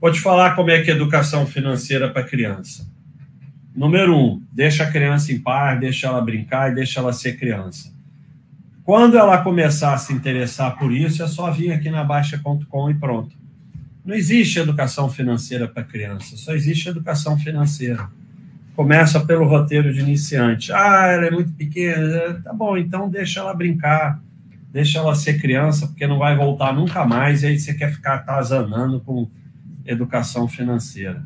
Vou te falar como é que é educação financeira para criança. Número um, deixa a criança em paz, deixa ela brincar e deixa ela ser criança. Quando ela começar a se interessar por isso, é só vir aqui na Baixa.com e pronto. Não existe educação financeira para criança, só existe educação financeira. Começa pelo roteiro de iniciante. Ah, ela é muito pequena. Tá bom, então deixa ela brincar, deixa ela ser criança, porque não vai voltar nunca mais, e aí você quer ficar atazanando com educação financeira.